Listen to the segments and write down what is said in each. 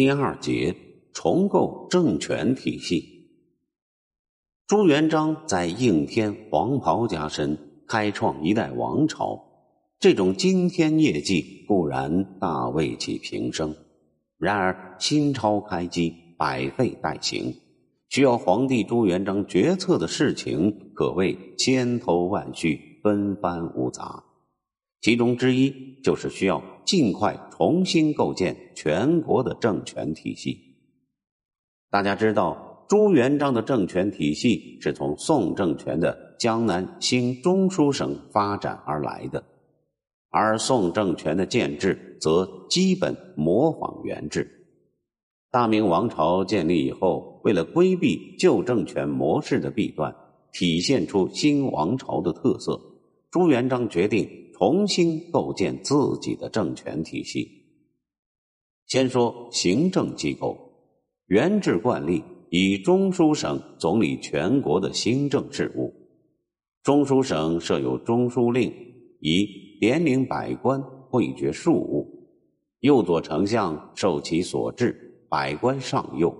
第二节重构政权体系。朱元璋在应天黄袍加身，开创一代王朝，这种惊天业绩固然大为其平生。然而新朝开基，百废待兴，需要皇帝朱元璋决策的事情可谓千头万绪，纷繁芜杂。其中之一就是需要尽快重新构建全国的政权体系。大家知道，朱元璋的政权体系是从宋政权的江南兴中书省发展而来的，而宋政权的建制则基本模仿元制。大明王朝建立以后，为了规避旧政权模式的弊端，体现出新王朝的特色，朱元璋决定。重新构建自己的政权体系。先说行政机构，元制惯例以中书省总理全国的行政事务。中书省设有中书令，以点领百官，会决庶务。右左丞相受其所制，百官上右。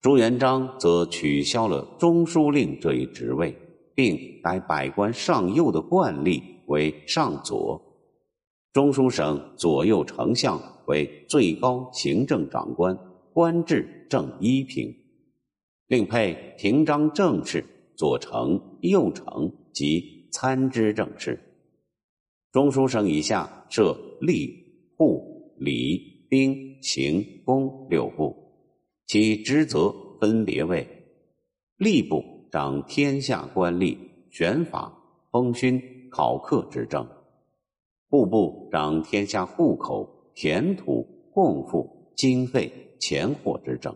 朱元璋则取消了中书令这一职位，并改百官上右的惯例。为上左，中书省左右丞相为最高行政长官，官至正一品，另配平章政事、左丞、右丞及参知政事。中书省以下设吏、户、礼、兵、刑、工六部，其职责分别为：吏部掌天下官吏、选法、封勋。考课之政，户部掌天下户口、田土、贡赋、经费、钱货之政；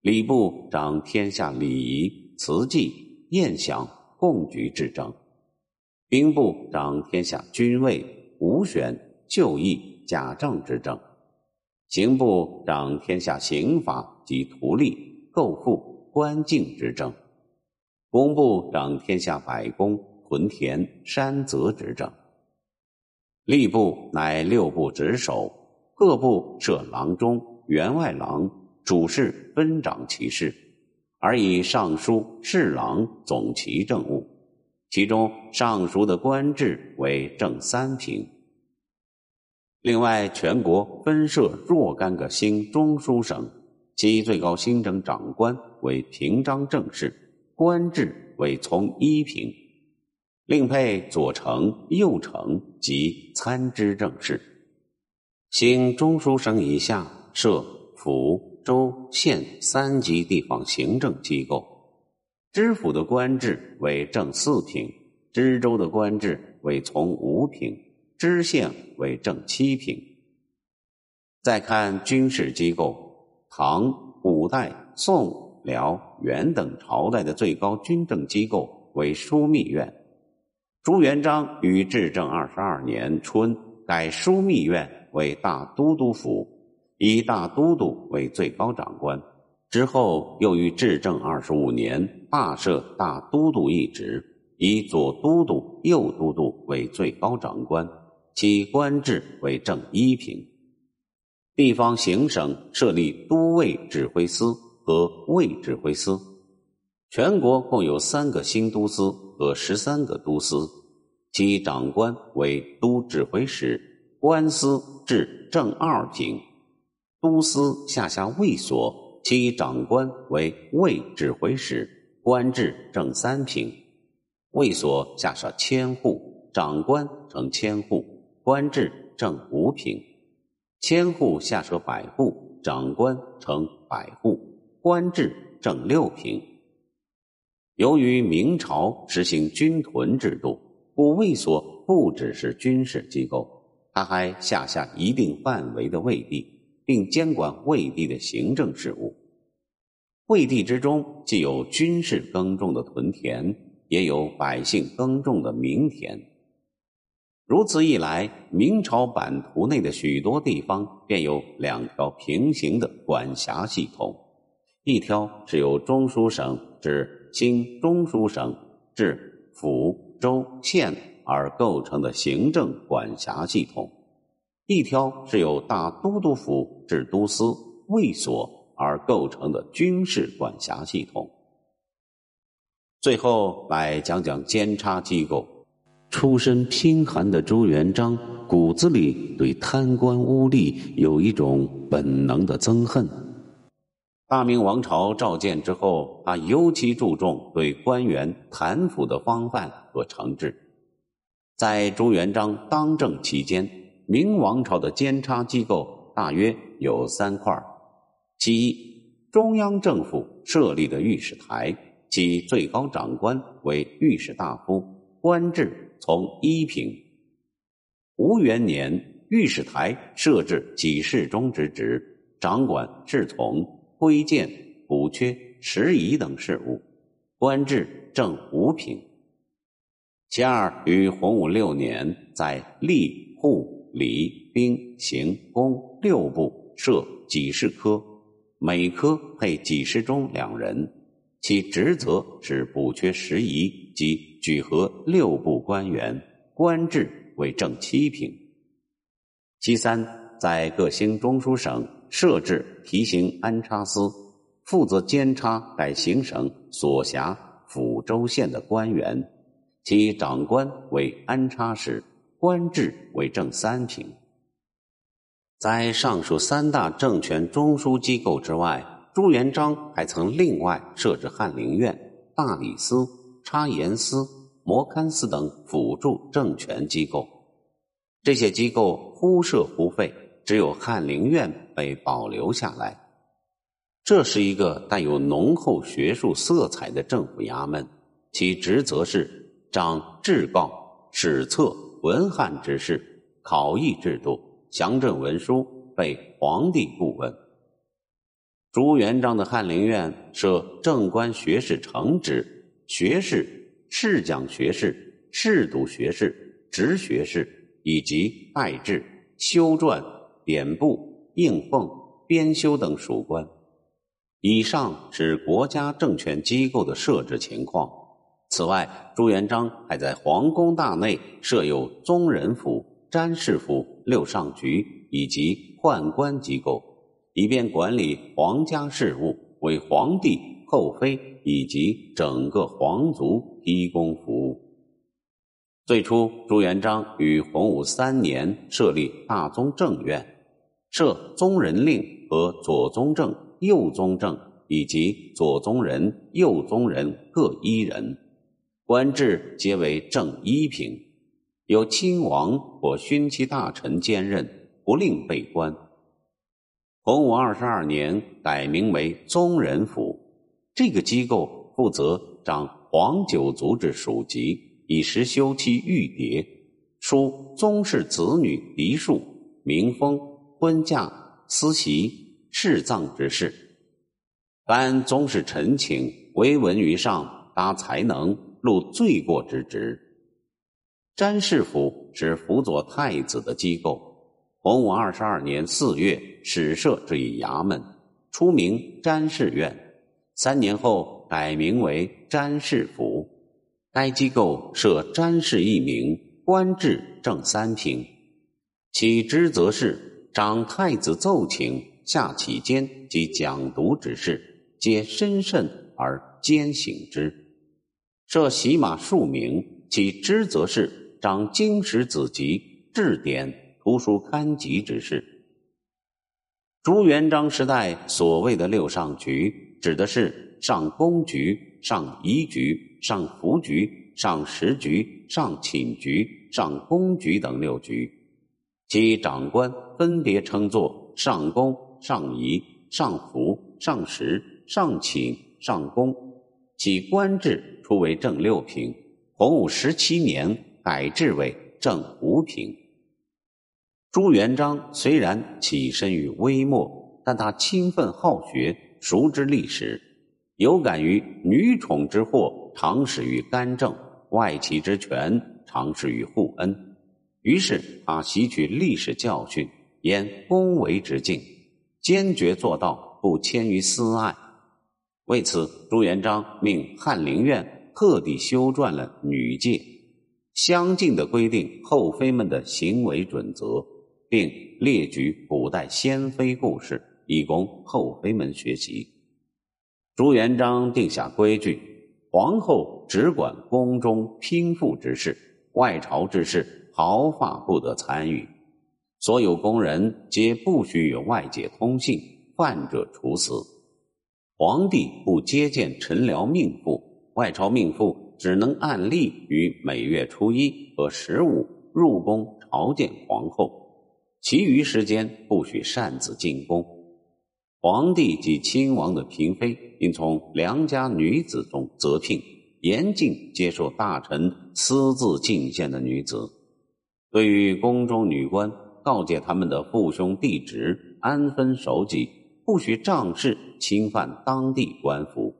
礼部掌天下礼仪、祠祭、宴享、贡举之政；兵部掌天下军位、武选、就义、假仗之政；刑部掌天下刑法及图吏、构赋、官境之政；工部掌天下百工。屯田山泽执政，吏部乃六部职守，各部设郎中、员外郎、主事分掌其事，而以尚书、侍郎总其政务。其中尚书的官制为正三品。另外，全国分设若干个新中书省，其最高行政长官为平章政事，官制为从一品。另配左丞、右丞及参知政事。行中书省以下设府、州、县三级地方行政机构。知府的官制为正四品，知州的官制为从五品，知县为正七品。再看军事机构，唐、五代、宋、辽、元等朝代的最高军政机构为枢密院。朱元璋于至正二十二年春改枢密院为大都督府，以大都督为最高长官。之后又于至正二十五年罢设大都督一职，以左都督、右都督为最高长官，其官制为正一品。地方行省设立都尉指挥司和卫指挥司。全国共有三个新都司和十三个都司，其长官为都指挥使，官司至正二品；都司下辖卫所，其长官为卫指挥使，官至正三品；卫所下设千户，长官称千户，官至正五品；千户下设百户，长官称百户，官至正六品。由于明朝实行军屯制度，故卫所不只是军事机构，他还下辖一定范围的卫地，并监管卫地的行政事务。卫地之中既有军事耕种的屯田，也有百姓耕种的民田。如此一来，明朝版图内的许多地方便有两条平行的管辖系统：一条是由中书省至。经中书省至府、州、县而构成的行政管辖系统，一条是由大都督府至都司卫所而构成的军事管辖系统。最后来讲讲监察机构。出身贫寒的朱元璋骨子里对贪官污吏有一种本能的憎恨。大明王朝召见之后，他尤其注重对官员贪腐的防范和惩治。在朱元璋当政期间，明王朝的监察机构大约有三块其一，中央政府设立的御史台，其最高长官为御史大夫，官制从一品。吴元年，御史台设置给事中之职，掌管侍从、规谏、补缺、拾遗等事务，官制正五品。其二，于洪武六年，在吏、户。礼、兵、刑、工六部设给事科，每科配给事中两人，其职责是补缺拾遗及举核六部官员，官制为正七品。其三，在各兴中书省设置提刑安插司，负责监察该行省所辖府州县的官员，其长官为安插使。官制为正三品。在上述三大政权中枢机构之外，朱元璋还曾另外设置翰林院、大理司、察言司、摩勘司等辅助政权机构。这些机构忽设忽废，只有翰林院被保留下来。这是一个带有浓厚学术色彩的政府衙门，其职责是掌制告、史册。文翰之事、考议制度、详政文书，被皇帝顾问。朱元璋的翰林院设正官学士承旨、学士、侍讲学士、侍读学士、直学士以及拜制、修撰、典部、应奉、编修等属官。以上是国家政权机构的设置情况。此外，朱元璋还在皇宫大内设有宗人府、詹事府、六上局以及宦官机构，以便管理皇家事务，为皇帝、后妃以及整个皇族提供服务。最初，朱元璋于洪武三年设立大宗正院，设宗人令和左宗正、右宗正以及左宗人、右宗人各一人。官制皆为正一品，由亲王或勋戚大臣兼任，不令备官。洪武二十二年改名为宗人府，这个机构负责掌皇九族之属籍，以实修期玉牒，书宗室子女嫡庶、名封、婚嫁、私席、侍葬之事。凡宗室陈请，唯闻于上，达才能。录罪过之职，詹事府是辅佐太子的机构。洪武二十二年四月始设这一衙门，初名詹事院。三年后改名为詹事府。该机构设詹事一名，官至正三品，其职责是掌太子奏请、下启监及讲读之事，皆深慎而兼行之。设喜马数名，其职责是掌经史子集、制典、图书刊集之事。朱元璋时代所谓的六上局，指的是上公局、上仪局、上福局、上食局、上寝局、上公局等六局，其长官分别称作上公、上仪、上福、上食、上寝、上公，其官制。初为正六品，洪武十七年改制为正五品。朱元璋虽然起身于微末，但他勤奋好学，熟知历史，有感于女宠之祸常始于干政，外戚之权常始于护恩，于是他吸取历史教训，沿恭维之境，坚决做到不迁于私爱。为此，朱元璋命翰林院。特地修撰了女诫，相近的规定后妃们的行为准则，并列举古代先妃故事，以供后妃们学习。朱元璋定下规矩：皇后只管宫中嫔妇之事，外朝之事毫发不得参与。所有宫人皆不许与外界通信，犯者处死。皇帝不接见臣僚命妇，外朝命妇只能按例于每月初一和十五入宫朝见皇后，其余时间不许擅自进宫。皇帝及亲王的嫔妃应从良家女子中择聘，严禁接受大臣私自进献的女子。对于宫中女官，告诫他们的父兄弟侄安分守己，不许仗势侵犯当地官府。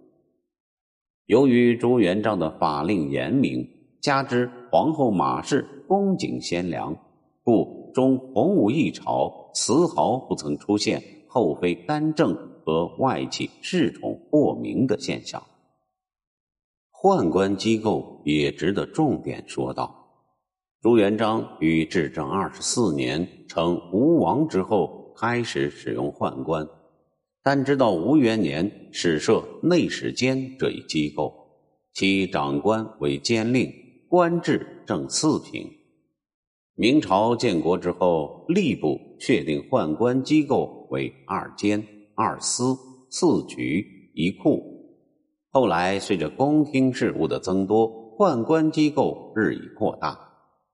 由于朱元璋的法令严明，加之皇后马氏恭敬贤良，故中洪武一朝丝毫不曾出现后妃干政和外戚恃宠过名的现象。宦官机构也值得重点说道。朱元璋于至正二十四年称吴王之后，开始使用宦官，但直到吴元年始设内史监这一机构，其长官为监令，官至正四品。明朝建国之后，吏部确定宦官机构为二监、二司、四局、一库。后来随着宫廷事务的增多，宦官机构日益扩大。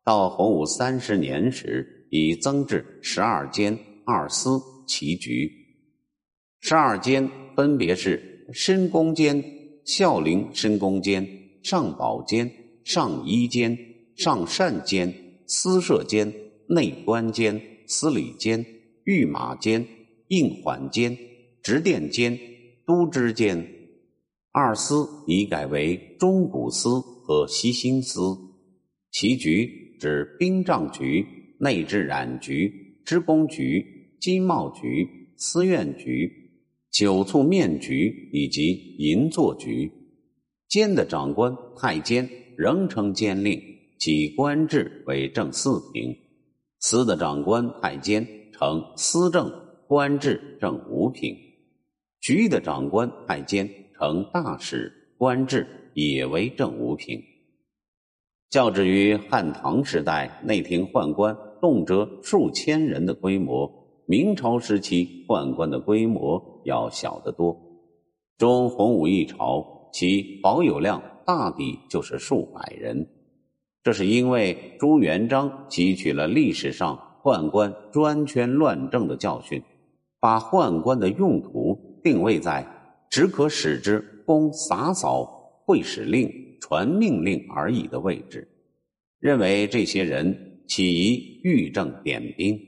到洪武三十年时，已增至十二监、二司、七局。十二监分别是深宫监、孝陵深宫监、上宝监、上衣监、上善监、司设监、内官监、司礼监、御马监、应缓监、直殿监、都知监。二司已改为中古司和西兴司。其局。指兵帐局、内治染局、织工局、金贸局、司院局、酒醋面局以及银座局。监的长官太监仍称监令，其官制为正四品；司的长官太监称司正，官制正五品；局的长官太监成大使，官制也为正五品。较之于汉唐时代内廷宦官动辄数千人的规模，明朝时期宦官的规模要小得多。中洪武一朝，其保有量大抵就是数百人。这是因为朱元璋汲取了历史上宦官专权乱政的教训，把宦官的用途定位在只可使之供洒扫、会使令。传命令而已的位置，认为这些人起于御政点兵。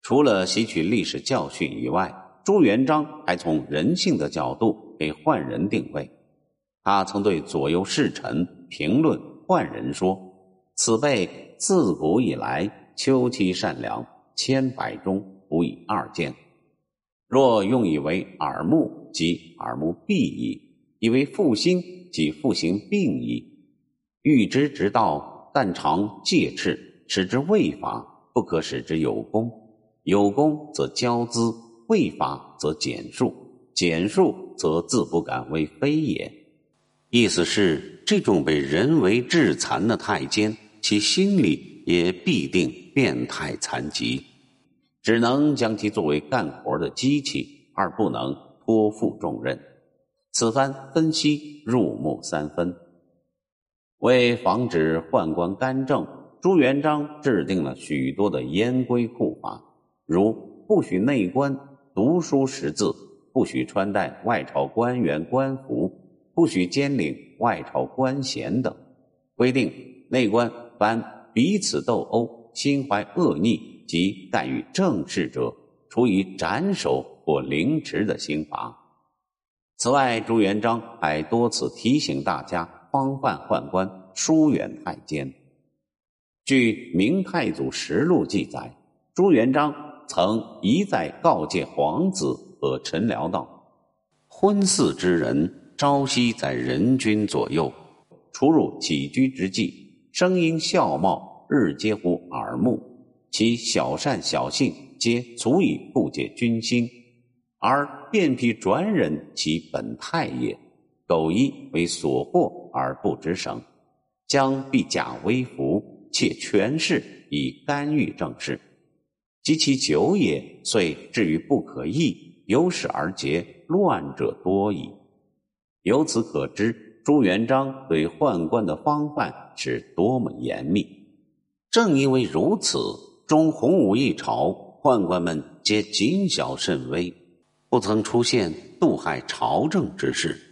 除了吸取历史教训以外，朱元璋还从人性的角度给宦人定位。他曾对左右侍臣评论宦人说：“此辈自古以来秋期善良，千百中不以二见。若用以为耳目，即耳目闭矣；以为复心。”即复行病矣，欲知之道，但常戒斥，使之未法，不可使之有功。有功则骄资，未法则减数，减数则自不敢为非也。意思是，这种被人为致残的太监，其心里也必定变态残疾，只能将其作为干活的机器，而不能托付重任。此番分析入木三分，为防止宦官干政，朱元璋制定了许多的严规酷法，如不许内官读书识字，不许穿戴外朝官员官服，不许兼领外朝官衔等。规定内官凡彼此斗殴、心怀恶逆及干预政事者，处以斩首或凌迟的刑罚。此外，朱元璋还多次提醒大家防范宦官、疏远太监。据《明太祖实录》记载，朱元璋曾一再告诫皇子和臣僚道：“婚嗣之人，朝夕在人君左右，出入起居之际，声音笑貌，日皆乎耳目，其小善小信，皆足以不解君心，而变辟转忍其本态也。苟一为所获而不知省，将必假微服，且权势以干预政事，及其久也，遂至于不可议，由始而结，乱者多矣。由此可知，朱元璋对宦官的防范是多么严密。正因为如此，中洪武一朝，宦官们皆谨小慎微，不曾出现毒害朝政之事。